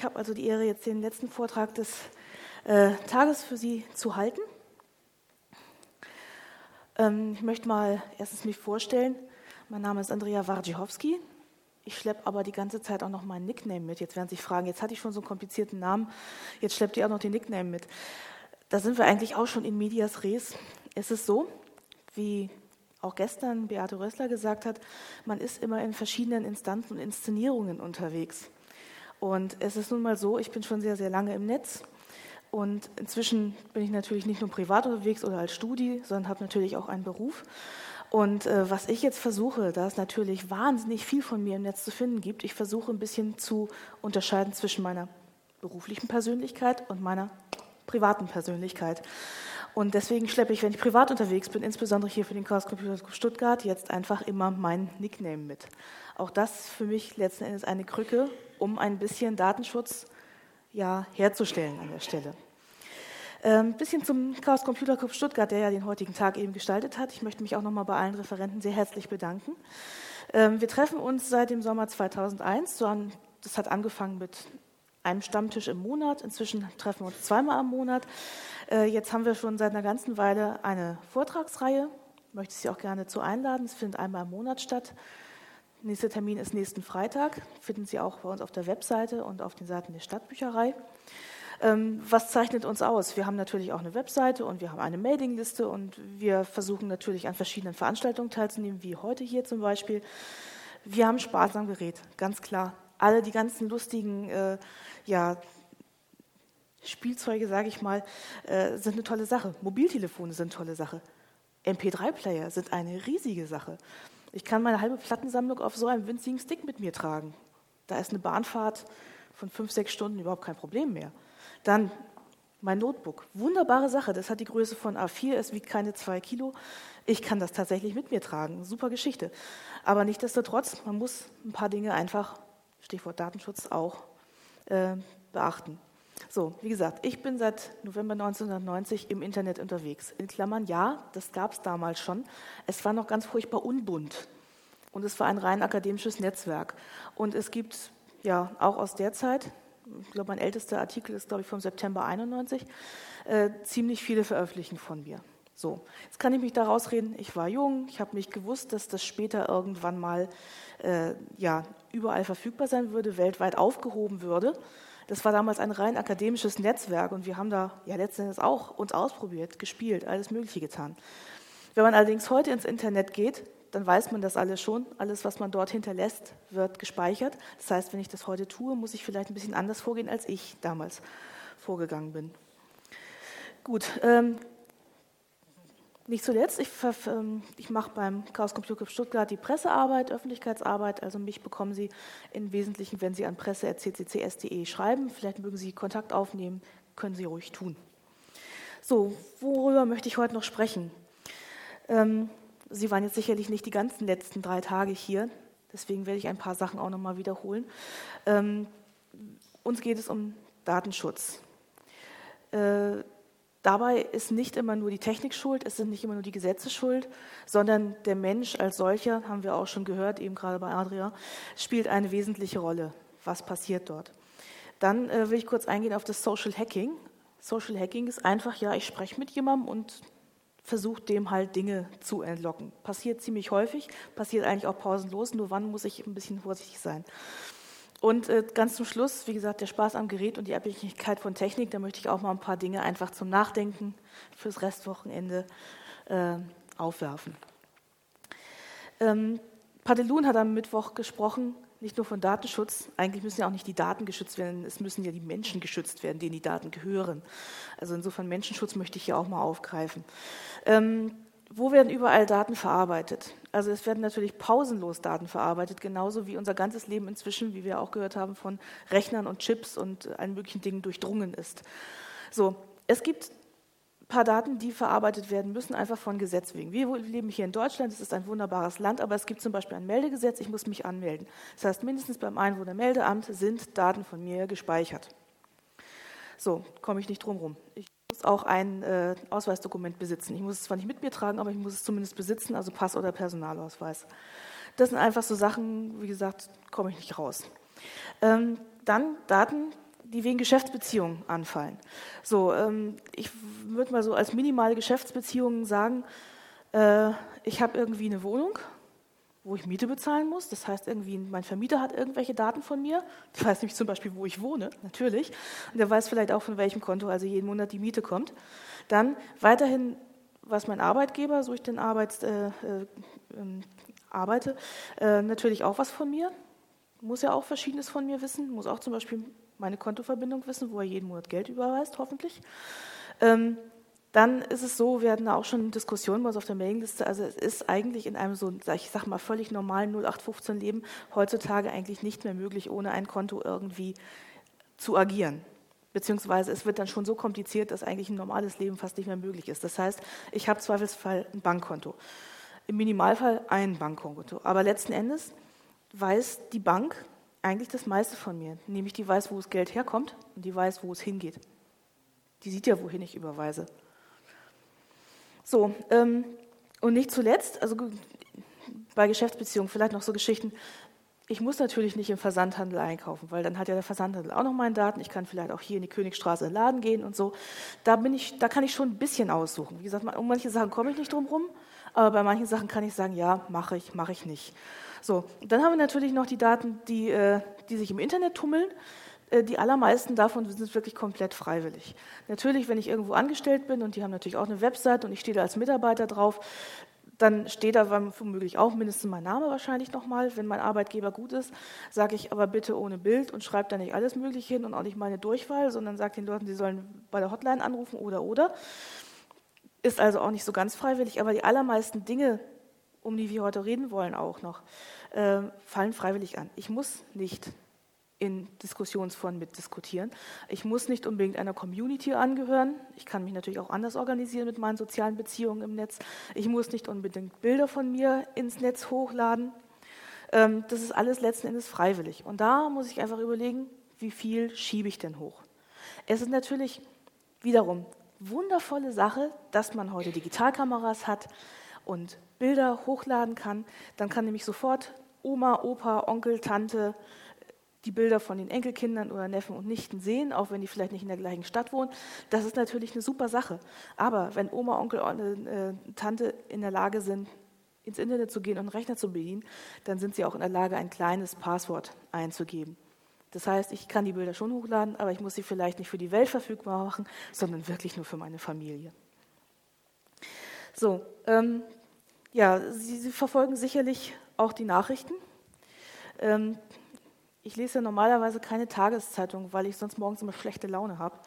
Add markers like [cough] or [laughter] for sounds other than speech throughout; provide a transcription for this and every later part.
Ich habe also die Ehre, jetzt den letzten Vortrag des äh, Tages für Sie zu halten. Ähm, ich möchte mal erstens mich vorstellen. Mein Name ist Andrea Wardzichowski. Ich schleppe aber die ganze Zeit auch noch meinen Nickname mit. Jetzt werden Sie sich fragen, jetzt hatte ich schon so einen komplizierten Namen, jetzt schleppt ihr auch noch den Nickname mit. Da sind wir eigentlich auch schon in medias res. Es ist so, wie auch gestern Beate Rössler gesagt hat, man ist immer in verschiedenen Instanzen und Inszenierungen unterwegs. Und es ist nun mal so, ich bin schon sehr, sehr lange im Netz und inzwischen bin ich natürlich nicht nur privat unterwegs oder als Studi, sondern habe natürlich auch einen Beruf. Und äh, was ich jetzt versuche, da es natürlich wahnsinnig viel von mir im Netz zu finden gibt, ich versuche ein bisschen zu unterscheiden zwischen meiner beruflichen Persönlichkeit und meiner privaten Persönlichkeit. Und deswegen schleppe ich, wenn ich privat unterwegs bin, insbesondere hier für den Chaos Computer Club Stuttgart, jetzt einfach immer mein Nickname mit. Auch das für mich letzten Endes eine Krücke, um ein bisschen Datenschutz ja, herzustellen an der Stelle. Ein ähm, bisschen zum Chaos Computer Club Stuttgart, der ja den heutigen Tag eben gestaltet hat. Ich möchte mich auch nochmal bei allen Referenten sehr herzlich bedanken. Ähm, wir treffen uns seit dem Sommer 2001. Das hat angefangen mit einem Stammtisch im Monat. Inzwischen treffen wir uns zweimal am Monat. Äh, jetzt haben wir schon seit einer ganzen Weile eine Vortragsreihe. Ich möchte Sie auch gerne zu einladen. Es findet einmal im Monat statt. Nächster Termin ist nächsten Freitag. Finden Sie auch bei uns auf der Webseite und auf den Seiten der Stadtbücherei. Ähm, was zeichnet uns aus? Wir haben natürlich auch eine Webseite und wir haben eine Mailingliste und wir versuchen natürlich an verschiedenen Veranstaltungen teilzunehmen, wie heute hier zum Beispiel. Wir haben Spaß am Gerät, ganz klar. Alle die ganzen lustigen äh, ja, Spielzeuge, sage ich mal, äh, sind eine tolle Sache. Mobiltelefone sind eine tolle Sache. MP3-Player sind eine riesige Sache. Ich kann meine halbe Plattensammlung auf so einem winzigen Stick mit mir tragen. Da ist eine Bahnfahrt von fünf, sechs Stunden überhaupt kein Problem mehr. Dann mein Notebook. Wunderbare Sache. Das hat die Größe von A4. Es wiegt keine zwei Kilo. Ich kann das tatsächlich mit mir tragen. Super Geschichte. Aber nichtsdestotrotz, man muss ein paar Dinge einfach, Stichwort Datenschutz, auch äh, beachten. So, wie gesagt, ich bin seit November 1990 im Internet unterwegs. In Klammern, ja, das gab es damals schon. Es war noch ganz furchtbar unbunt. Und es war ein rein akademisches Netzwerk. Und es gibt ja auch aus der Zeit, ich glaube, mein ältester Artikel ist, glaube ich, vom September 91, äh, ziemlich viele veröffentlichen von mir. So, jetzt kann ich mich da rausreden, ich war jung, ich habe nicht gewusst, dass das später irgendwann mal äh, ja, überall verfügbar sein würde, weltweit aufgehoben würde. Das war damals ein rein akademisches Netzwerk und wir haben da ja letztendlich auch uns ausprobiert, gespielt, alles Mögliche getan. Wenn man allerdings heute ins Internet geht, dann weiß man das alles schon. Alles, was man dort hinterlässt, wird gespeichert. Das heißt, wenn ich das heute tue, muss ich vielleicht ein bisschen anders vorgehen, als ich damals vorgegangen bin. Gut, ähm, nicht zuletzt, ich, ähm, ich mache beim Chaos Computer Club Stuttgart die Pressearbeit, Öffentlichkeitsarbeit. Also mich bekommen Sie im Wesentlichen, wenn Sie an presse.cccs.de schreiben. Vielleicht mögen Sie Kontakt aufnehmen, können Sie ruhig tun. So, worüber möchte ich heute noch sprechen? Ähm, Sie waren jetzt sicherlich nicht die ganzen letzten drei Tage hier, deswegen werde ich ein paar Sachen auch nochmal wiederholen. Ähm, uns geht es um Datenschutz. Äh, Dabei ist nicht immer nur die Technik schuld, es sind nicht immer nur die Gesetze schuld, sondern der Mensch als solcher, haben wir auch schon gehört, eben gerade bei Adria, spielt eine wesentliche Rolle. Was passiert dort? Dann äh, will ich kurz eingehen auf das Social Hacking. Social Hacking ist einfach, ja, ich spreche mit jemandem und versuche dem halt Dinge zu entlocken. Passiert ziemlich häufig, passiert eigentlich auch pausenlos, nur wann muss ich ein bisschen vorsichtig sein. Und äh, ganz zum Schluss, wie gesagt, der Spaß am Gerät und die Abhängigkeit von Technik, da möchte ich auch mal ein paar Dinge einfach zum Nachdenken fürs Restwochenende äh, aufwerfen. Ähm, Padelun hat am Mittwoch gesprochen, nicht nur von Datenschutz, eigentlich müssen ja auch nicht die Daten geschützt werden, es müssen ja die Menschen geschützt werden, denen die Daten gehören. Also insofern Menschenschutz möchte ich hier auch mal aufgreifen. Ähm, wo werden überall Daten verarbeitet? Also es werden natürlich pausenlos Daten verarbeitet, genauso wie unser ganzes Leben inzwischen, wie wir auch gehört haben, von Rechnern und Chips und allen möglichen Dingen durchdrungen ist. So, es gibt ein paar Daten, die verarbeitet werden müssen, einfach von Gesetz wegen. Wir leben hier in Deutschland, es ist ein wunderbares Land, aber es gibt zum Beispiel ein Meldegesetz, ich muss mich anmelden. Das heißt, mindestens beim Einwohnermeldeamt sind Daten von mir gespeichert. So, komme ich nicht drum rum. Ich auch ein äh, Ausweisdokument besitzen. Ich muss es zwar nicht mit mir tragen, aber ich muss es zumindest besitzen, also Pass oder Personalausweis. Das sind einfach so Sachen, wie gesagt, komme ich nicht raus. Ähm, dann Daten die wegen Geschäftsbeziehungen anfallen. So, ähm, ich würde mal so als minimale Geschäftsbeziehungen sagen, äh, ich habe irgendwie eine Wohnung, wo ich Miete bezahlen muss. Das heißt, irgendwie mein Vermieter hat irgendwelche Daten von mir. Der weiß nämlich zum Beispiel, wo ich wohne, natürlich. Und der weiß vielleicht auch, von welchem Konto also jeden Monat die Miete kommt. Dann weiterhin, was mein Arbeitgeber, so ich den Arbeits, äh, äh, ähm, arbeite, äh, natürlich auch was von mir. Muss ja auch Verschiedenes von mir wissen. Muss auch zum Beispiel meine Kontoverbindung wissen, wo er jeden Monat Geld überweist, hoffentlich. Ähm, dann ist es so, wir hatten da auch schon Diskussionen bei uns auf der Mailingliste, also es ist eigentlich in einem so, ich sag mal, völlig normalen 0815-Leben heutzutage eigentlich nicht mehr möglich, ohne ein Konto irgendwie zu agieren. Beziehungsweise es wird dann schon so kompliziert, dass eigentlich ein normales Leben fast nicht mehr möglich ist. Das heißt, ich habe Zweifelsfall ein Bankkonto. Im Minimalfall ein Bankkonto. Aber letzten Endes weiß die Bank eigentlich das meiste von mir. Nämlich die weiß, wo das Geld herkommt und die weiß, wo es hingeht. Die sieht ja, wohin ich überweise. So, ähm, und nicht zuletzt, also bei Geschäftsbeziehungen vielleicht noch so Geschichten. Ich muss natürlich nicht im Versandhandel einkaufen, weil dann hat ja der Versandhandel auch noch meine Daten. Ich kann vielleicht auch hier in die Königstraße in den Laden gehen und so. Da, bin ich, da kann ich schon ein bisschen aussuchen. Wie gesagt, um manche Sachen komme ich nicht drum rum, aber bei manchen Sachen kann ich sagen, ja, mache ich, mache ich nicht. So, dann haben wir natürlich noch die Daten, die, äh, die sich im Internet tummeln. Äh, die allermeisten davon sind wirklich komplett freiwillig. Natürlich, wenn ich irgendwo angestellt bin und die haben natürlich auch eine Website und ich stehe da als Mitarbeiter drauf, dann steht da womöglich auch mindestens mein Name wahrscheinlich nochmal. Wenn mein Arbeitgeber gut ist, sage ich aber bitte ohne Bild und schreibe da nicht alles Mögliche hin und auch nicht meine Durchwahl, sondern sage den Leuten, sie sollen bei der Hotline anrufen oder oder. Ist also auch nicht so ganz freiwillig, aber die allermeisten Dinge, um die wir heute reden wollen, auch noch, äh, fallen freiwillig an. Ich muss nicht in Diskussionsformen mitdiskutieren. Ich muss nicht unbedingt einer Community angehören. Ich kann mich natürlich auch anders organisieren mit meinen sozialen Beziehungen im Netz. Ich muss nicht unbedingt Bilder von mir ins Netz hochladen. Ähm, das ist alles letzten Endes freiwillig. Und da muss ich einfach überlegen, wie viel schiebe ich denn hoch. Es ist natürlich wiederum wundervolle Sache, dass man heute Digitalkameras hat und Bilder hochladen kann. Dann kann nämlich sofort Oma, Opa, Onkel, Tante, die Bilder von den Enkelkindern oder Neffen und Nichten sehen, auch wenn die vielleicht nicht in der gleichen Stadt wohnen. Das ist natürlich eine super Sache. Aber wenn Oma, Onkel und äh, Tante in der Lage sind, ins Internet zu gehen und einen Rechner zu bedienen, dann sind sie auch in der Lage, ein kleines Passwort einzugeben. Das heißt, ich kann die Bilder schon hochladen, aber ich muss sie vielleicht nicht für die Welt verfügbar machen, sondern wirklich nur für meine Familie. So, ähm, ja, Sie, sie, verfolgen sicherlich auch die Nachrichten. Ähm, ich lese ja normalerweise keine Tageszeitung, weil ich sonst morgens immer schlechte Laune habe.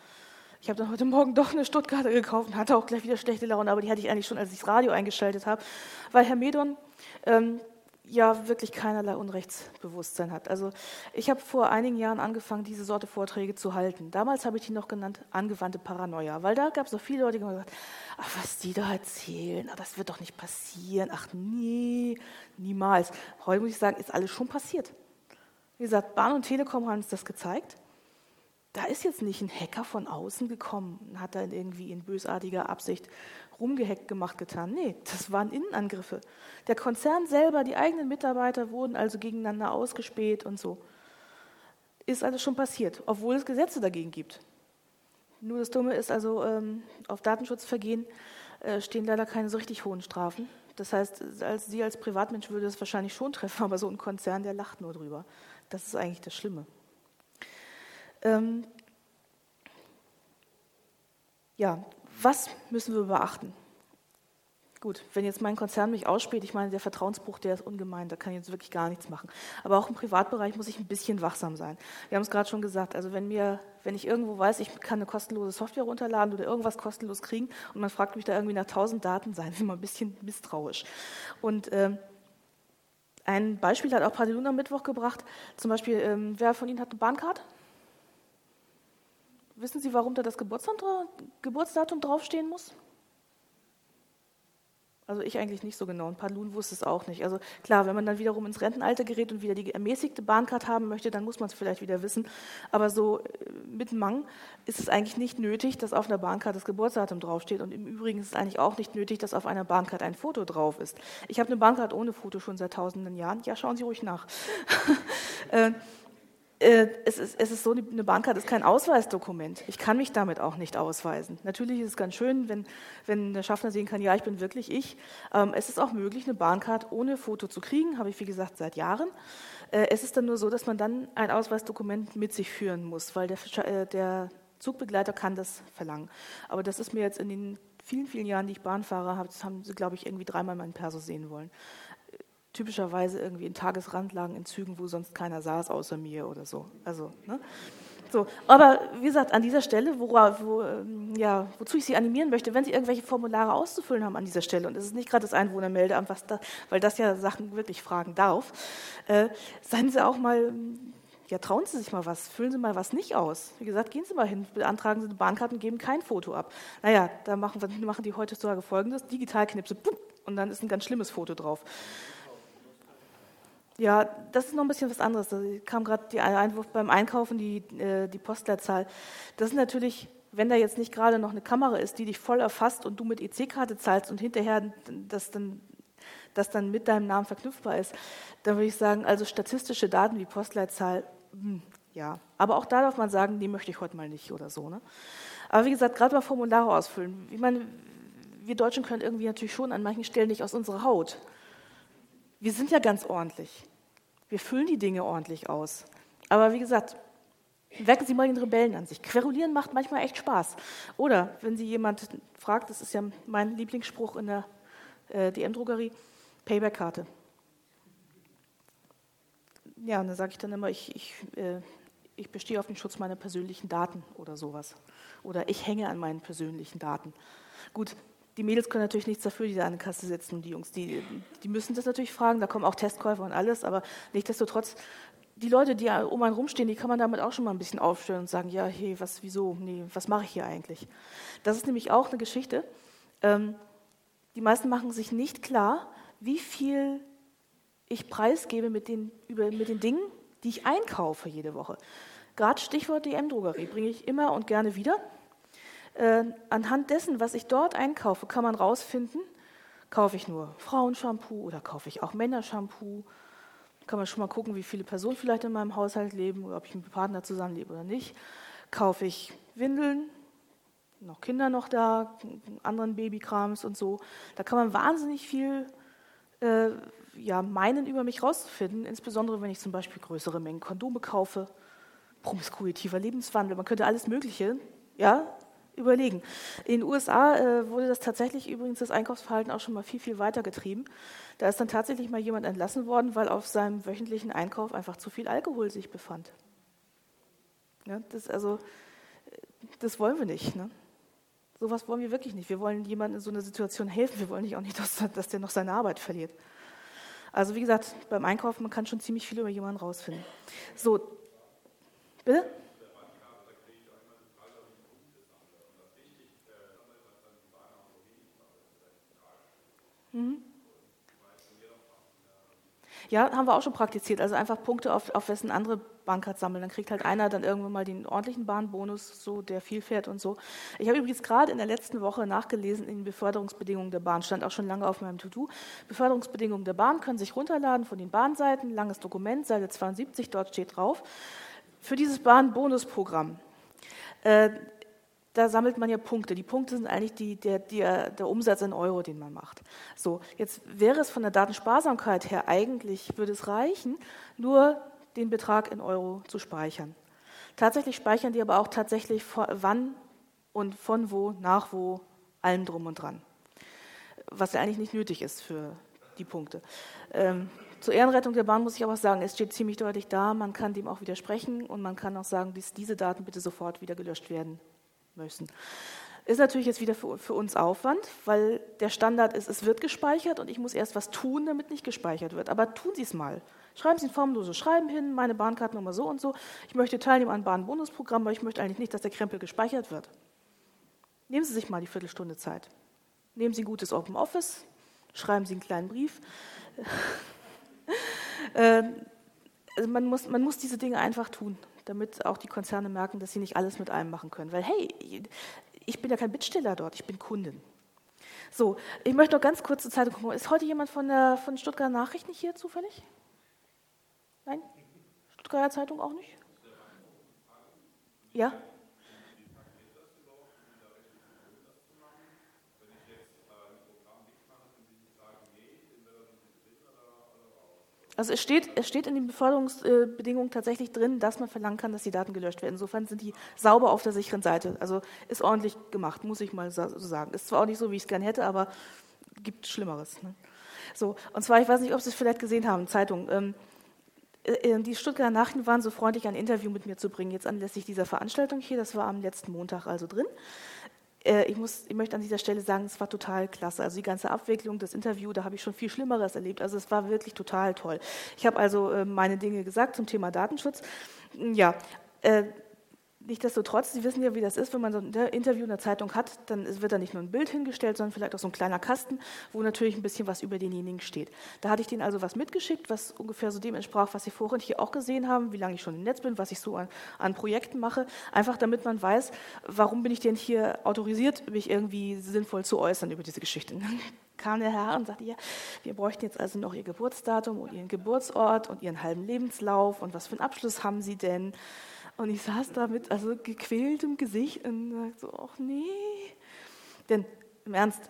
Ich habe dann heute Morgen doch eine Stuttgarter gekauft und hatte auch gleich wieder schlechte Laune, aber die hatte ich eigentlich schon, als ich das Radio eingeschaltet habe, weil Herr Medon ähm, ja wirklich keinerlei Unrechtsbewusstsein hat. Also ich habe vor einigen Jahren angefangen, diese Sorte Vorträge zu halten. Damals habe ich die noch genannt angewandte Paranoia, weil da gab es so viele Leute, die haben gesagt, ach, was die da erzählen, ach, das wird doch nicht passieren, ach nee, niemals. Heute muss ich sagen, ist alles schon passiert. Wie gesagt, Bahn und Telekom haben uns das gezeigt. Da ist jetzt nicht ein Hacker von außen gekommen und hat dann irgendwie in bösartiger Absicht rumgehackt gemacht getan. Nee, das waren Innenangriffe. Der Konzern selber, die eigenen Mitarbeiter wurden also gegeneinander ausgespäht und so. Ist also schon passiert, obwohl es Gesetze dagegen gibt. Nur das Dumme ist also, ähm, auf Datenschutzvergehen äh, stehen leider keine so richtig hohen Strafen. Das heißt, als Sie als Privatmensch würde es wahrscheinlich schon treffen, [laughs] aber so ein Konzern, der lacht nur drüber. Das ist eigentlich das Schlimme. Ähm, ja, was müssen wir beachten? Gut, wenn jetzt mein Konzern mich ausspäht, ich meine, der Vertrauensbruch, der ist ungemein, da kann ich jetzt wirklich gar nichts machen. Aber auch im Privatbereich muss ich ein bisschen wachsam sein. Wir haben es gerade schon gesagt, also wenn mir, wenn ich irgendwo weiß, ich kann eine kostenlose Software runterladen oder irgendwas kostenlos kriegen und man fragt mich da irgendwie nach tausend Daten, seien Sie mal ein bisschen misstrauisch. Und ähm, ein Beispiel hat auch Padelun am Mittwoch gebracht. Zum Beispiel, ähm, wer von Ihnen hat eine Bahncard? Wissen Sie, warum da das Geburtsdatum draufstehen muss? Also ich eigentlich nicht so genau und Padlun wusste es auch nicht. Also klar, wenn man dann wiederum ins Rentenalter gerät und wieder die ermäßigte Bahncard haben möchte, dann muss man es vielleicht wieder wissen. Aber so äh, mit Mang ist es eigentlich nicht nötig, dass auf einer Bahncard das Geburtsdatum draufsteht. Und im Übrigen ist es eigentlich auch nicht nötig, dass auf einer Bahncard ein Foto drauf ist. Ich habe eine Bahncard ohne Foto schon seit tausenden Jahren. Ja, schauen Sie ruhig nach. [laughs] Äh, es ist, es ist so, eine Bahnkarte ist kein Ausweisdokument. Ich kann mich damit auch nicht ausweisen. Natürlich ist es ganz schön, wenn, wenn der Schaffner sehen kann, ja, ich bin wirklich ich. Ähm, es ist auch möglich, eine Bahnkarte ohne Foto zu kriegen, habe ich wie gesagt seit Jahren. Äh, es ist dann nur so, dass man dann ein Ausweisdokument mit sich führen muss, weil der, äh, der Zugbegleiter kann das verlangen. Aber das ist mir jetzt in den vielen, vielen Jahren, die ich Bahn fahre, haben sie, glaube ich, irgendwie dreimal meinen Perso sehen wollen typischerweise irgendwie in Tagesrandlagen in Zügen, wo sonst keiner saß außer mir oder so. Also, ne? So, aber wie gesagt, an dieser Stelle, wo, wo, ähm, ja, wozu ich Sie animieren möchte, wenn Sie irgendwelche Formulare auszufüllen haben an dieser Stelle, und es ist nicht gerade das Einwohnermeldeamt, was da, weil das ja Sachen wirklich fragen darf, äh, seien Sie auch mal, ja, trauen Sie sich mal was, füllen Sie mal was nicht aus. Wie gesagt, gehen Sie mal hin, beantragen Sie eine Bahnkarte und geben kein Foto ab. Naja, da machen, machen die heutzutage folgendes: digital knipse, und dann ist ein ganz schlimmes Foto drauf. Ja, das ist noch ein bisschen was anderes. Da kam gerade der Einwurf beim Einkaufen, die, äh, die Postleitzahl. Das ist natürlich, wenn da jetzt nicht gerade noch eine Kamera ist, die dich voll erfasst und du mit EC-Karte zahlst und hinterher das dann, das dann mit deinem Namen verknüpfbar ist, dann würde ich sagen, also statistische Daten wie Postleitzahl, hm, ja. Aber auch da darf man sagen, die möchte ich heute mal nicht oder so. Ne? Aber wie gesagt, gerade mal Formulare ausfüllen. Ich meine, wir Deutschen können irgendwie natürlich schon an manchen Stellen nicht aus unserer Haut. Wir sind ja ganz ordentlich. Wir füllen die Dinge ordentlich aus. Aber wie gesagt, wecken Sie mal den Rebellen an sich. Querulieren macht manchmal echt Spaß. Oder wenn Sie jemand fragt, das ist ja mein Lieblingsspruch in der äh, DM-Drogerie, Payback-Karte. Ja, und dann sage ich dann immer, ich, ich, äh, ich bestehe auf den Schutz meiner persönlichen Daten oder sowas. Oder ich hänge an meinen persönlichen Daten. Gut, die Mädels können natürlich nichts dafür, die da an der Kasse sitzen. Die Jungs, die, die müssen das natürlich fragen. Da kommen auch Testkäufer und alles. Aber nichtsdestotrotz, die Leute, die um einen rumstehen, die kann man damit auch schon mal ein bisschen aufstellen und sagen, ja, hey, was, wieso, nee, was mache ich hier eigentlich? Das ist nämlich auch eine Geschichte. Ähm, die meisten machen sich nicht klar, wie viel ich preisgebe mit den, über, mit den Dingen, die ich einkaufe jede Woche. Gerade Stichwort DM-Drogerie bringe ich immer und gerne wieder. Äh, anhand dessen, was ich dort einkaufe, kann man rausfinden, kaufe ich nur Frauenshampoo oder kaufe ich auch Männershampoo. Kann man schon mal gucken, wie viele Personen vielleicht in meinem Haushalt leben oder ob ich mit einem Partner zusammenlebe oder nicht. Kaufe ich Windeln, noch Kinder noch da, anderen Babykrams und so. Da kann man wahnsinnig viel äh, ja, meinen, über mich rauszufinden, insbesondere wenn ich zum Beispiel größere Mengen Kondome kaufe, promiskuitiver Lebenswandel, man könnte alles Mögliche ja, überlegen. In den USA äh, wurde das tatsächlich übrigens das Einkaufsverhalten auch schon mal viel, viel weiter getrieben. Da ist dann tatsächlich mal jemand entlassen worden, weil auf seinem wöchentlichen Einkauf einfach zu viel Alkohol sich befand. Ja, das, also, das wollen wir nicht. Ne? Sowas wollen wir wirklich nicht. Wir wollen jemandem in so einer Situation helfen. Wir wollen nicht auch nicht, [laughs] dass, dass der noch seine Arbeit verliert. Also wie gesagt, beim Einkaufen, man kann schon ziemlich viel über jemanden rausfinden. So, bitte? Mhm. Ja, haben wir auch schon praktiziert. Also einfach Punkte auf, auf wessen andere Bahncard sammeln. Dann kriegt halt einer dann irgendwann mal den ordentlichen Bahnbonus, so der viel fährt und so. Ich habe übrigens gerade in der letzten Woche nachgelesen in den Beförderungsbedingungen der Bahn. Stand auch schon lange auf meinem To-Do. Beförderungsbedingungen der Bahn können sich runterladen von den Bahnseiten. Langes Dokument, Seite 72, dort steht drauf. Für dieses Bahnbonusprogramm äh, da sammelt man ja Punkte. Die Punkte sind eigentlich die, der, der, der Umsatz in Euro, den man macht. So, jetzt wäre es von der Datensparsamkeit her eigentlich, würde es reichen, nur den Betrag in Euro zu speichern. Tatsächlich speichern die aber auch tatsächlich wann und von wo, nach wo, allem drum und dran. Was ja eigentlich nicht nötig ist für die Punkte. Ähm, zur Ehrenrettung der Bahn muss ich aber sagen, es steht ziemlich deutlich da, man kann dem auch widersprechen und man kann auch sagen, dass diese Daten bitte sofort wieder gelöscht werden müssen. Ist natürlich jetzt wieder für, für, uns Aufwand, weil der Standard ist, es wird gespeichert und ich muss erst was tun, damit nicht gespeichert wird. Aber tun Sie es mal. Schreiben Sie ein formloses Schreiben hin, meine Bahnkartennummer so und so. Ich möchte teilnehmen an Bahnbonusprogramm, aber ich möchte eigentlich nicht, dass der Krempel gespeichert wird. Nehmen Sie sich mal die Viertelstunde Zeit. Nehmen Sie ein gutes Open Office, schreiben Sie einen kleinen Brief. [laughs] äh, also man, muss, man muss diese Dinge einfach tun damit auch die Konzerne merken, dass sie nicht alles mit einem machen können. Weil, hey, ich bin ja kein Bittsteller dort, ich bin Kundin. So, ich möchte noch ganz kurz zur Zeitung gucken. Ist heute jemand von der von Stuttgarter Nachrichten hier zufällig? Nein? Stuttgarter Zeitung auch nicht? Ja? Also es steht, es steht in den Beförderungsbedingungen tatsächlich drin, dass man verlangen kann, dass die Daten gelöscht werden. Insofern sind die sauber auf der sicheren Seite. Also ist ordentlich gemacht, muss ich mal so sagen. Ist zwar auch nicht so, wie ich es gerne hätte, aber gibt Schlimmeres. Ne? So, und zwar, ich weiß nicht, ob Sie es vielleicht gesehen haben, Zeitung. Ähm, äh, die Stuttgarter Nachrichten waren so freundlich, ein Interview mit mir zu bringen, jetzt anlässlich dieser Veranstaltung hier. Das war am letzten Montag also drin. Äh, ich, muss, ich möchte an dieser Stelle sagen, es war total klasse. Also die ganze Abwicklung, das Interview, da habe ich schon viel Schlimmeres erlebt. Also es war wirklich total toll. Ich habe also äh, meine Dinge gesagt zum Thema Datenschutz. Ja, äh, Nichtsdestotrotz, Sie wissen ja, wie das ist, wenn man so ein Interview in der Zeitung hat, dann wird da nicht nur ein Bild hingestellt, sondern vielleicht auch so ein kleiner Kasten, wo natürlich ein bisschen was über denjenigen steht. Da hatte ich denen also was mitgeschickt, was ungefähr so dem entsprach, was Sie vorhin hier auch gesehen haben, wie lange ich schon im Netz bin, was ich so an, an Projekten mache, einfach damit man weiß, warum bin ich denn hier autorisiert, mich irgendwie sinnvoll zu äußern über diese Geschichte. [laughs] Dann kam der Herr und sagte, ja, wir bräuchten jetzt also noch Ihr Geburtsdatum und Ihren Geburtsort und Ihren halben Lebenslauf und was für einen Abschluss haben Sie denn? Und ich saß da mit also gequältem Gesicht und sagte so, ach nee. Denn im Ernst,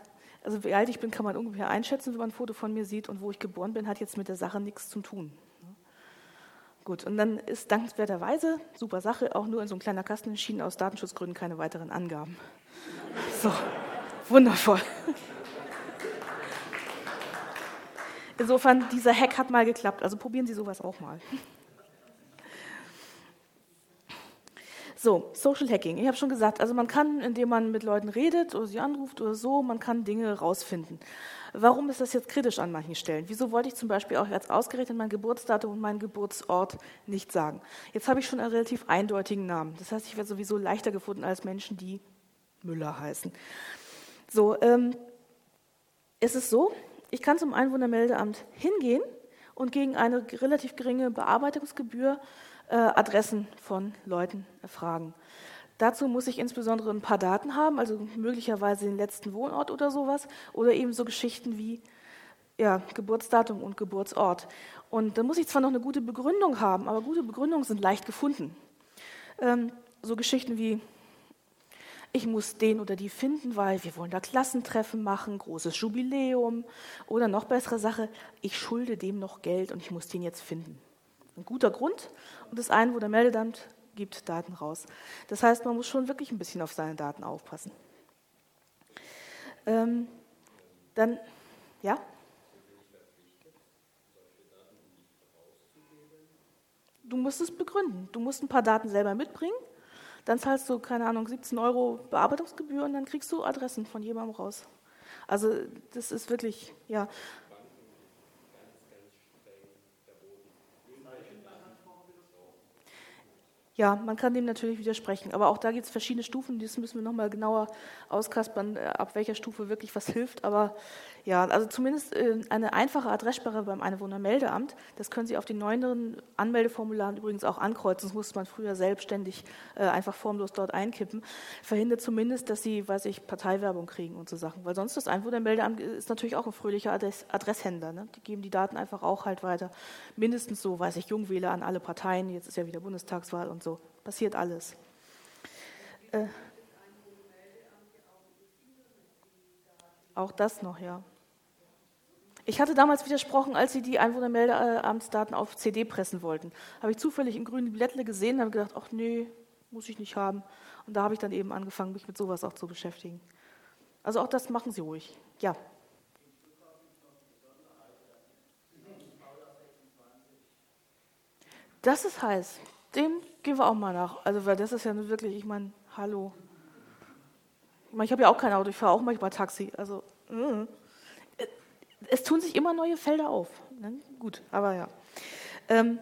also wie alt ich bin, kann man ungefähr einschätzen, wenn man ein Foto von mir sieht und wo ich geboren bin, hat jetzt mit der Sache nichts zu tun. Gut, und dann ist dankenswerterweise, super Sache, auch nur in so ein kleiner Kasten entschieden, aus Datenschutzgründen keine weiteren Angaben. [laughs] So, wundervoll. Insofern, dieser Hack hat mal geklappt, also probieren Sie sowas auch mal. So, Social Hacking. Ich habe schon gesagt, also man kann, indem man mit Leuten redet oder sie anruft oder so, man kann Dinge rausfinden. Warum ist das jetzt kritisch an manchen Stellen? Wieso wollte ich zum Beispiel auch jetzt ausgerechnet mein Geburtsdatum und meinen Geburtsort nicht sagen? Jetzt habe ich schon einen relativ eindeutigen Namen. Das heißt, ich werde sowieso leichter gefunden als Menschen, die Müller heißen. So, ähm, ist es so, ich kann zum Einwohnermeldeamt hingehen und gegen eine relativ geringe Bearbeitungsgebühr Adressen von Leuten erfragen. Dazu muss ich insbesondere ein paar Daten haben, also möglicherweise den letzten Wohnort oder sowas, oder eben so Geschichten wie ja, Geburtsdatum und Geburtsort. Und da muss ich zwar noch eine gute Begründung haben, aber gute Begründungen sind leicht gefunden. Ähm, so Geschichten wie, ich muss den oder die finden, weil wir wollen da Klassentreffen machen, großes Jubiläum. Oder noch bessere Sache, ich schulde dem noch Geld und ich muss den jetzt finden. Ein guter Grund und das Einwohnermeldeamt gibt Daten raus. Das heißt, man muss schon wirklich ein bisschen auf seine Daten aufpassen. Ähm, dann, ja? Du musst es begründen. Du musst ein paar Daten selber mitbringen. Dann zahlst du, keine Ahnung, 17 Euro Bearbeitungsgebühr und dann kriegst du Adressen von jemandem raus. Also das ist wirklich, ja, Ja, man kann dem natürlich widersprechen, aber auch da gibt es verschiedene Stufen, das müssen wir nochmal genauer auskaspern, äh, ab welcher Stufe wirklich was hilft. Aber ja, also zumindest äh, eine einfache Adresssperre beim Einwohnermeldeamt, das können Sie auf den neueren Anmeldeformularen übrigens auch ankreuzen, das musste man früher selbstständig äh, einfach formlos dort einkippen, verhindert zumindest, dass Sie, weiß ich, Parteiwerbung kriegen und so Sachen. Weil sonst das Einwohnermeldeamt ist natürlich auch ein fröhlicher Adress Adresshändler. Ne? Die geben die Daten einfach auch halt weiter. Mindestens so, weiß ich, Jungwähler an alle Parteien, jetzt ist ja wieder Bundestagswahl und so. Passiert alles. Äh, auch das noch, ja. Ich hatte damals widersprochen, als sie die Einwohnermeldeamtsdaten auf CD pressen wollten. Habe ich zufällig im grünen Blättle gesehen und habe gedacht, ach nee, muss ich nicht haben. Und da habe ich dann eben angefangen, mich mit sowas auch zu beschäftigen. Also auch das machen Sie ruhig. Ja. Das ist heiß. Dem gehen wir auch mal nach. Also, weil das ist ja wirklich, ich meine, hallo. Ich, mein, ich habe ja auch kein Auto, ich fahre auch manchmal Taxi. Also, mm. es tun sich immer neue Felder auf. Ne? Gut, aber ja. Ähm,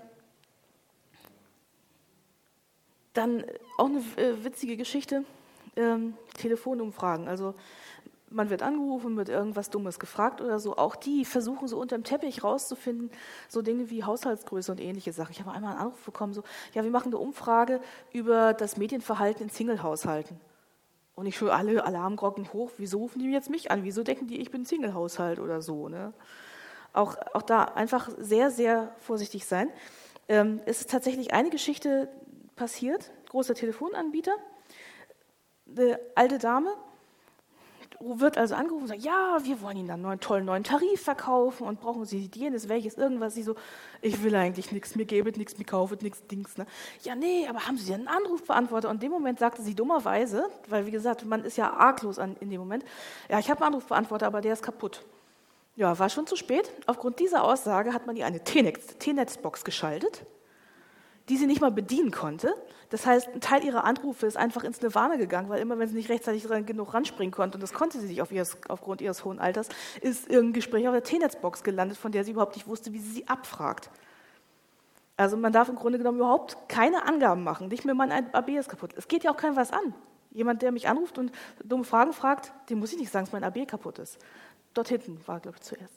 dann auch eine äh, witzige Geschichte: ähm, Telefonumfragen. Also, man wird angerufen, wird irgendwas Dummes gefragt oder so. Auch die versuchen so unterm Teppich rauszufinden, so Dinge wie Haushaltsgröße und ähnliche Sachen. Ich habe einmal einen Anruf bekommen, so, ja, wir machen eine Umfrage über das Medienverhalten in Single-Haushalten. Und ich schon alle Alarmglocken hoch, wieso rufen die jetzt mich an? Wieso denken die, ich bin Single-Haushalt oder so? Ne? Auch, auch da einfach sehr, sehr vorsichtig sein. Ähm, es ist tatsächlich eine Geschichte passiert, großer Telefonanbieter. Eine alte Dame wird also angerufen und sagt, ja, wir wollen Ihnen einen tollen neuen Tarif verkaufen und brauchen Sie jenes, welches, irgendwas. Sie so, ich will eigentlich nichts, mir gebet nichts, mir kaufet nichts, Dings. Ne? Ja, nee, aber haben Sie einen Anrufbeantworter? Und in dem Moment sagte sie dummerweise, weil wie gesagt, man ist ja arglos an, in dem Moment, ja, ich habe einen Anrufbeantworter, aber der ist kaputt. Ja, war schon zu spät. Aufgrund dieser Aussage hat man ihr eine T-Netzbox geschaltet die sie nicht mal bedienen konnte. Das heißt, ein Teil ihrer Anrufe ist einfach ins Nirvana gegangen, weil immer, wenn sie nicht rechtzeitig genug ranspringen konnte, und das konnte sie nicht auf ihres, aufgrund ihres hohen Alters, ist irgendein Gespräch auf der T-Netzbox gelandet, von der sie überhaupt nicht wusste, wie sie sie abfragt. Also man darf im Grunde genommen überhaupt keine Angaben machen. Nicht mehr mein AB ist kaputt. Es geht ja auch keinem was an. Jemand, der mich anruft und dumme Fragen fragt, dem muss ich nicht sagen, dass mein AB kaputt ist. Dort hinten war, glaube ich, zuerst.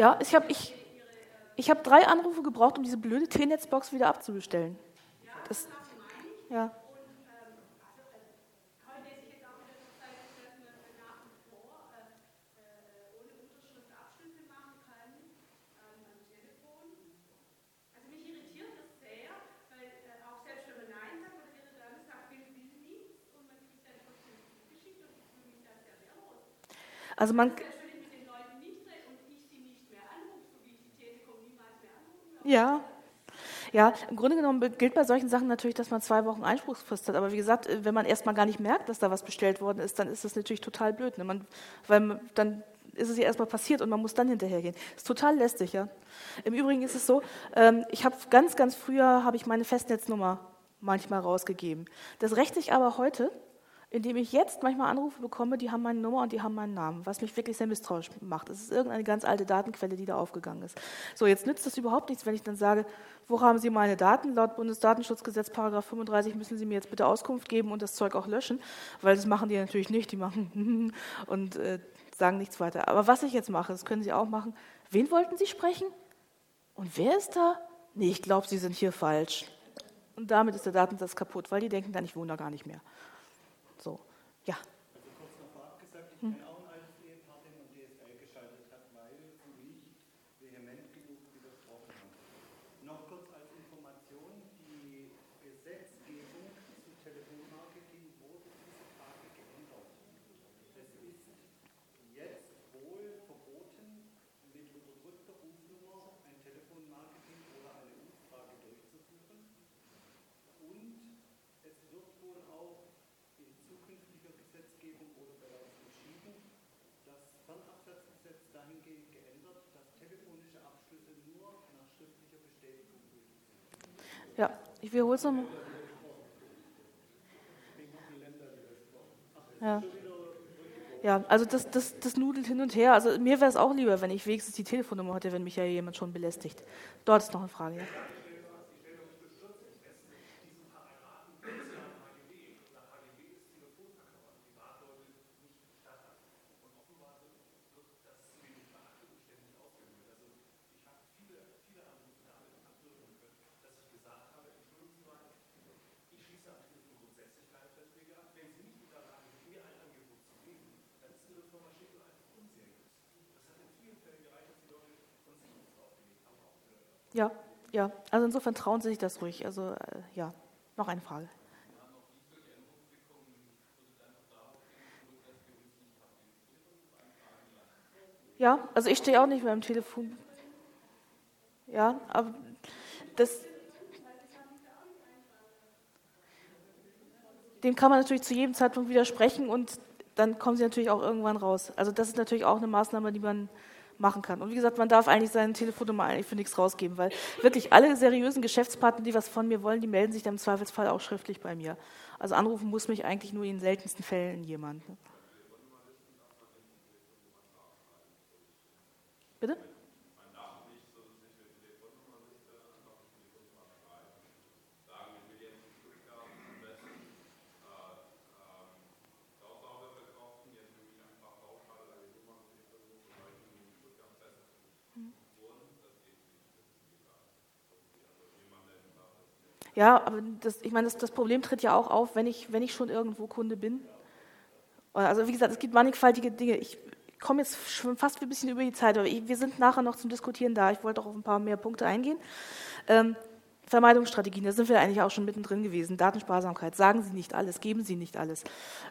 Ja, ich habe ich, ich hab drei Anrufe gebraucht, um diese blöde T-Netzbox wieder abzubestellen. Das, ja. Also man, Ja. Ja, im Grunde genommen gilt bei solchen Sachen natürlich, dass man zwei Wochen Einspruchsfrist hat. Aber wie gesagt, wenn man erstmal gar nicht merkt, dass da was bestellt worden ist, dann ist das natürlich total blöd. Ne? Man, weil dann ist es ja erstmal passiert und man muss dann hinterhergehen. Ist total lästig, ja. Im Übrigen ist es so, ähm, ich habe ganz, ganz früher habe ich meine Festnetznummer manchmal rausgegeben. Das rächt sich aber heute indem ich jetzt manchmal Anrufe bekomme, die haben meine Nummer und die haben meinen Namen, was mich wirklich sehr misstrauisch macht. Es ist irgendeine ganz alte Datenquelle, die da aufgegangen ist. So, jetzt nützt das überhaupt nichts, wenn ich dann sage, wo haben Sie meine Daten? Laut Bundesdatenschutzgesetz Paragraph 35 müssen Sie mir jetzt bitte Auskunft geben und das Zeug auch löschen, weil das machen die natürlich nicht, die machen [laughs] und äh, sagen nichts weiter. Aber was ich jetzt mache, das können Sie auch machen. Wen wollten Sie sprechen? Und wer ist da? Nee, ich glaube, Sie sind hier falsch. Und damit ist der Datensatz kaputt, weil die denken dann, ich wohne da gar nicht mehr. So, ja. Also kurz noch vorab gesagt, ich hm. kenne auch ein altes Ehepaar, dem man DSL geschaltet hat, weil sie nicht vehement genug widersprochen haben. Noch kurz als Information, die Gesetzgebung zu Telefonmarketing wurde diese Tage geändert. Es ist jetzt wohl verboten, mit unterdrückter Rufnummer ein Telefonmarketing oder eine Umfrage durchzuführen. Und es wird wohl auch zukünftiger Gesetzgebung wurde bereits entschieden, das Fernabsatzgesetz dahingehend geändert, dass telefonische Abschlüsse nur nach schriftlicher Bestätigung gültig sind. Ja, ich wiederhole es nochmal. Ja. Ja, also das, das, das nudelt hin und her. Also mir wäre es auch lieber, wenn ich wenigstens die Telefonnummer hätte, wenn mich ja jemand schon belästigt. Dort ist noch eine Frage. Ja. Ja, ja. Also insofern trauen Sie sich das ruhig. Also äh, ja, noch eine Frage. Ja, also ich stehe auch nicht mehr am Telefon. Ja, aber das. Dem kann man natürlich zu jedem Zeitpunkt widersprechen und dann kommen sie natürlich auch irgendwann raus. Also das ist natürlich auch eine Maßnahme, die man machen kann. Und wie gesagt, man darf eigentlich seine Telefonnummer eigentlich für nichts rausgeben, weil wirklich alle seriösen Geschäftspartner, die was von mir wollen, die melden sich dann im Zweifelsfall auch schriftlich bei mir. Also anrufen muss mich eigentlich nur in den seltensten Fällen jemand. Ja, aber das, ich meine, das, das Problem tritt ja auch auf, wenn ich, wenn ich schon irgendwo Kunde bin. Also wie gesagt, es gibt mannigfaltige Dinge. Ich komme jetzt schon fast ein bisschen über die Zeit, aber ich, wir sind nachher noch zum Diskutieren da. Ich wollte auch auf ein paar mehr Punkte eingehen. Ähm, Vermeidungsstrategien, da sind wir eigentlich auch schon mittendrin gewesen. Datensparsamkeit, sagen Sie nicht alles, geben Sie nicht alles.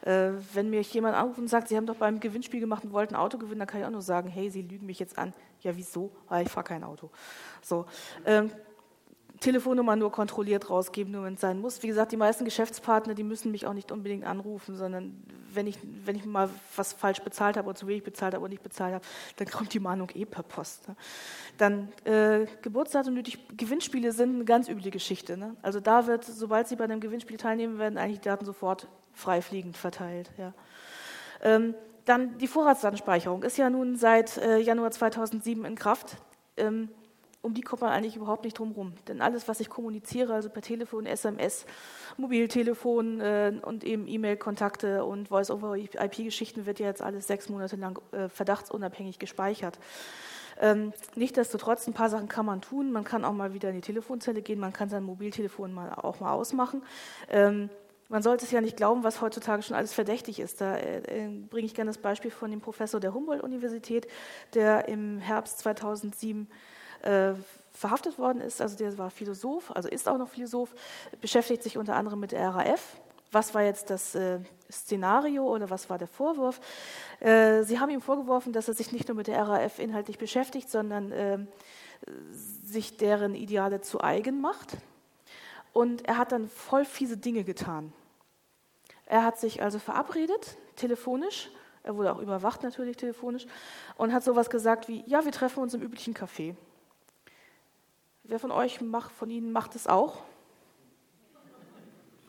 Äh, wenn mir jemand anruft und sagt, Sie haben doch beim Gewinnspiel gemacht und wollten ein Auto gewinnen, dann kann ich auch nur sagen, hey, Sie lügen mich jetzt an. Ja, wieso? Weil ich fahre kein Auto. So. Ähm, Telefonnummer nur kontrolliert rausgeben, nur wenn es sein muss. Wie gesagt, die meisten Geschäftspartner, die müssen mich auch nicht unbedingt anrufen, sondern wenn ich, wenn ich mal was falsch bezahlt habe oder zu wenig bezahlt habe oder nicht bezahlt habe, dann kommt die Mahnung eh per Post. Ne? Dann äh, Geburtsdatum nötig, Gewinnspiele sind eine ganz üble Geschichte. Ne? Also da wird, sobald Sie bei einem Gewinnspiel teilnehmen, werden eigentlich die Daten sofort freifliegend verteilt. Ja. Ähm, dann die Vorratsdatenspeicherung ist ja nun seit äh, Januar 2007 in Kraft. Ähm, um die kommt man eigentlich überhaupt nicht drum rum. Denn alles, was ich kommuniziere, also per Telefon, SMS, Mobiltelefon äh, und eben E-Mail-Kontakte und Voice-over-IP-Geschichten, wird ja jetzt alles sechs Monate lang äh, verdachtsunabhängig gespeichert. Ähm, Nichtsdestotrotz, ein paar Sachen kann man tun. Man kann auch mal wieder in die Telefonzelle gehen, man kann sein Mobiltelefon mal, auch mal ausmachen. Ähm, man sollte es ja nicht glauben, was heutzutage schon alles verdächtig ist. Da äh, äh bringe ich gerne das Beispiel von dem Professor der Humboldt-Universität, der im Herbst 2007 äh, verhaftet worden ist. Also der war Philosoph, also ist auch noch Philosoph, beschäftigt sich unter anderem mit der RAF. Was war jetzt das äh, Szenario oder was war der Vorwurf? Äh, sie haben ihm vorgeworfen, dass er sich nicht nur mit der RAF inhaltlich beschäftigt, sondern äh, sich deren Ideale zu eigen macht. Und er hat dann voll fiese Dinge getan. Er hat sich also verabredet, telefonisch, er wurde auch überwacht natürlich telefonisch, und hat sowas gesagt wie, ja, wir treffen uns im üblichen Café. Wer von euch macht, von Ihnen macht es auch?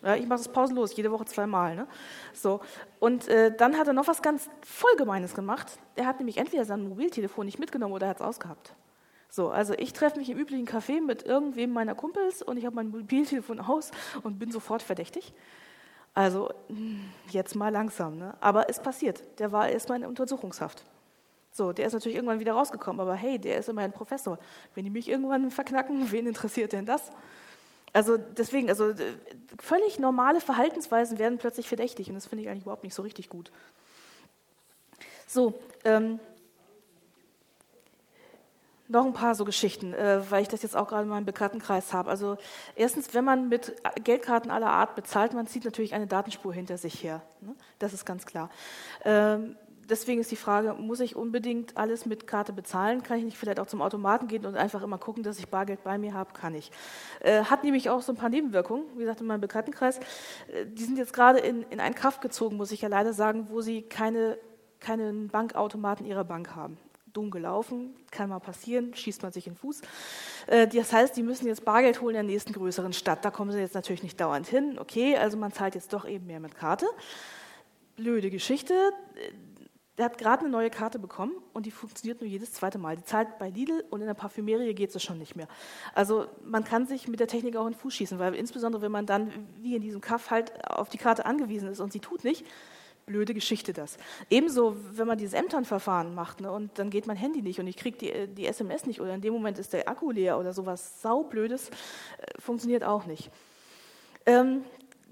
Ja, ich mache es pausenlos, jede Woche zweimal. Ne? So. Und äh, dann hat er noch was ganz Vollgemeines gemacht. Er hat nämlich entweder sein Mobiltelefon nicht mitgenommen oder er hat es ausgehabt. So, also ich treffe mich im üblichen Café mit irgendwem meiner Kumpels und ich habe mein Mobiltelefon [laughs] aus und bin sofort verdächtig. Also hm, jetzt mal langsam. Ne? Aber es passiert. Der war erstmal in Untersuchungshaft. So, der ist natürlich irgendwann wieder rausgekommen, aber hey, der ist immerhin Professor. Wenn die mich irgendwann verknacken, [laughs] wen interessiert denn das? Also deswegen, also völlig normale Verhaltensweisen werden plötzlich verdächtig und das finde ich eigentlich überhaupt nicht so richtig gut. So, ähm, noch ein paar so Geschichten, äh, weil ich das jetzt auch gerade in meinem Bekanntenkreis habe. Also erstens, wenn man mit Geldkarten aller Art bezahlt, man zieht natürlich eine Datenspur hinter sich her. Ne? Das ist ganz klar. Ähm, deswegen ist die Frage, muss ich unbedingt alles mit Karte bezahlen? Kann ich nicht vielleicht auch zum Automaten gehen und einfach immer gucken, dass ich Bargeld bei mir habe? Kann ich. Äh, hat nämlich auch so ein paar Nebenwirkungen, wie gesagt, in meinem Bekanntenkreis. Äh, die sind jetzt gerade in, in einen Kraft gezogen, muss ich ja leider sagen, wo sie keine, keinen Bankautomaten ihrer Bank haben dumm gelaufen, kann mal passieren, schießt man sich in den Fuß. Äh, das heißt, die müssen jetzt Bargeld holen in der nächsten größeren Stadt. Da kommen sie jetzt natürlich nicht dauernd hin. Okay, also man zahlt jetzt doch eben mehr mit Karte. Blöde Geschichte der hat gerade eine neue Karte bekommen und die funktioniert nur jedes zweite Mal. Die zahlt bei Lidl und in der Parfümerie geht es schon nicht mehr. Also man kann sich mit der Technik auch in den Fuß schießen, weil insbesondere wenn man dann, wie in diesem Kaff, halt auf die Karte angewiesen ist und sie tut nicht, blöde Geschichte das. Ebenso, wenn man dieses Ämtern-Verfahren macht ne, und dann geht mein Handy nicht und ich kriege die, die SMS nicht oder in dem Moment ist der Akku leer oder sowas saublödes, äh, funktioniert auch nicht. Ähm,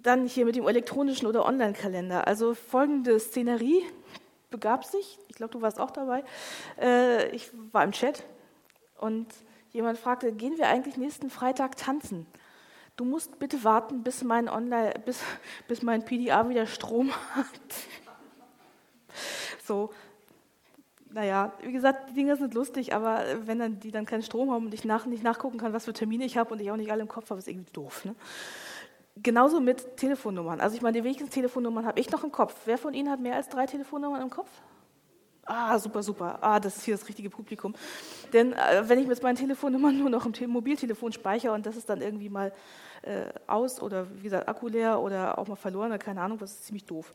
dann hier mit dem elektronischen oder Online-Kalender. Also folgende Szenerie, begab sich, ich glaube, du warst auch dabei, äh, ich war im Chat und jemand fragte, gehen wir eigentlich nächsten Freitag tanzen? Du musst bitte warten, bis mein Online, bis, bis mein PDA wieder Strom hat. so, naja, wie gesagt, die Dinge sind lustig, aber wenn dann die dann keinen Strom haben und ich nach, nicht nachgucken kann, was für Termine ich habe und ich auch nicht alle im Kopf habe, ist irgendwie doof. Ne? Genauso mit Telefonnummern. Also ich meine, die wichtigsten Telefonnummern habe ich noch im Kopf. Wer von Ihnen hat mehr als drei Telefonnummern im Kopf? Ah, super, super. Ah, das ist hier das richtige Publikum. Denn äh, wenn ich mit meinen Telefonnummern [laughs] nur noch im Mobiltelefon speichere und das ist dann irgendwie mal äh, aus oder wie gesagt Akku leer oder auch mal verloren oder keine Ahnung, das ist ziemlich doof.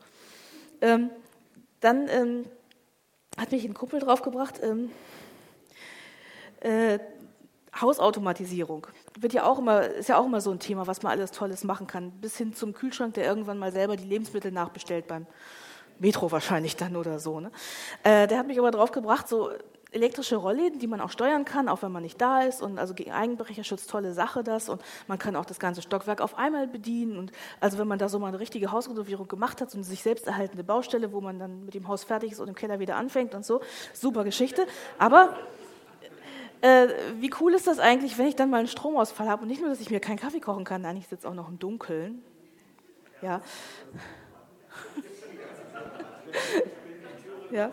Ähm, dann ähm, hat mich ein Kumpel draufgebracht, ähm, äh, Hausautomatisierung wird ja auch immer, ist ja auch immer so ein Thema, was man alles Tolles machen kann. Bis hin zum Kühlschrank, der irgendwann mal selber die Lebensmittel nachbestellt beim Metro wahrscheinlich dann oder so. Ne? Äh, der hat mich aber drauf gebracht, so elektrische Rollläden, die man auch steuern kann, auch wenn man nicht da ist. Und also gegen Eigenbrecherschutz, tolle Sache das. Und man kann auch das ganze Stockwerk auf einmal bedienen. Und also wenn man da so mal eine richtige Hausrenovierung gemacht hat, so eine sich selbst erhaltende Baustelle, wo man dann mit dem Haus fertig ist und im Keller wieder anfängt und so, super Geschichte. Aber äh, wie cool ist das eigentlich, wenn ich dann mal einen Stromausfall habe und nicht nur, dass ich mir keinen Kaffee kochen kann, nein, ich sitze auch noch im Dunkeln. Ja. [laughs] ja.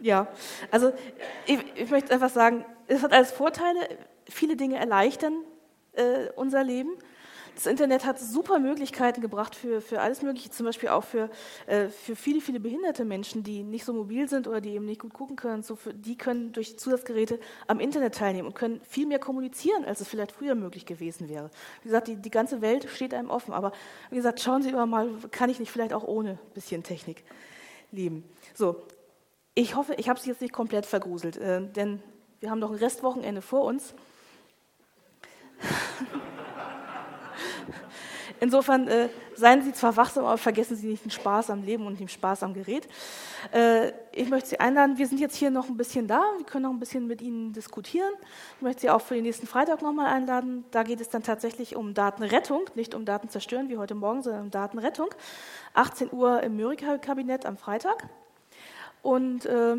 Ja, also ich, ich, möchte einfach sagen, es hat alles Vorteile, viele Dinge erleichtern äh, unser Leben. Das Internet hat super Möglichkeiten gebracht für, für alles Mögliche, zum Beispiel auch für, äh, für viele, viele behinderte Menschen, die nicht so mobil sind oder die eben nicht gut gucken können. So für, die können durch Zusatzgeräte am Internet teilnehmen und können viel mehr kommunizieren, als es vielleicht früher möglich gewesen wäre. Wie gesagt, die, die ganze Welt steht einem offen. Aber wie gesagt, schauen Sie immer mal, kann ich nicht vielleicht auch ohne ein bisschen Technik leben. So, ich hoffe, ich habe Sie jetzt nicht komplett vergruselt, äh, denn wir haben noch ein Restwochenende vor uns. Insofern äh, seien Sie zwar wachsam, aber vergessen Sie nicht den Spaß am Leben und den Spaß am Gerät. Äh, ich möchte Sie einladen, wir sind jetzt hier noch ein bisschen da, wir können noch ein bisschen mit Ihnen diskutieren. Ich möchte Sie auch für den nächsten Freitag nochmal einladen. Da geht es dann tatsächlich um Datenrettung, nicht um Datenzerstören wie heute Morgen, sondern um Datenrettung. 18 Uhr im Mörika-Kabinett am Freitag. Und äh,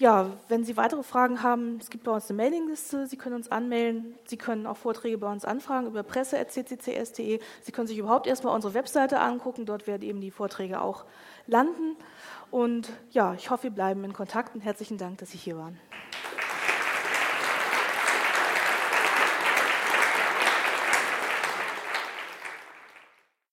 ja, wenn Sie weitere Fragen haben, es gibt bei uns eine Mailingliste, Sie können uns anmelden, Sie können auch Vorträge bei uns anfragen über presse.cccs.de. Sie können sich überhaupt erstmal unsere Webseite angucken, dort werden eben die Vorträge auch landen. Und ja, ich hoffe, wir bleiben in Kontakt und herzlichen Dank, dass Sie hier waren.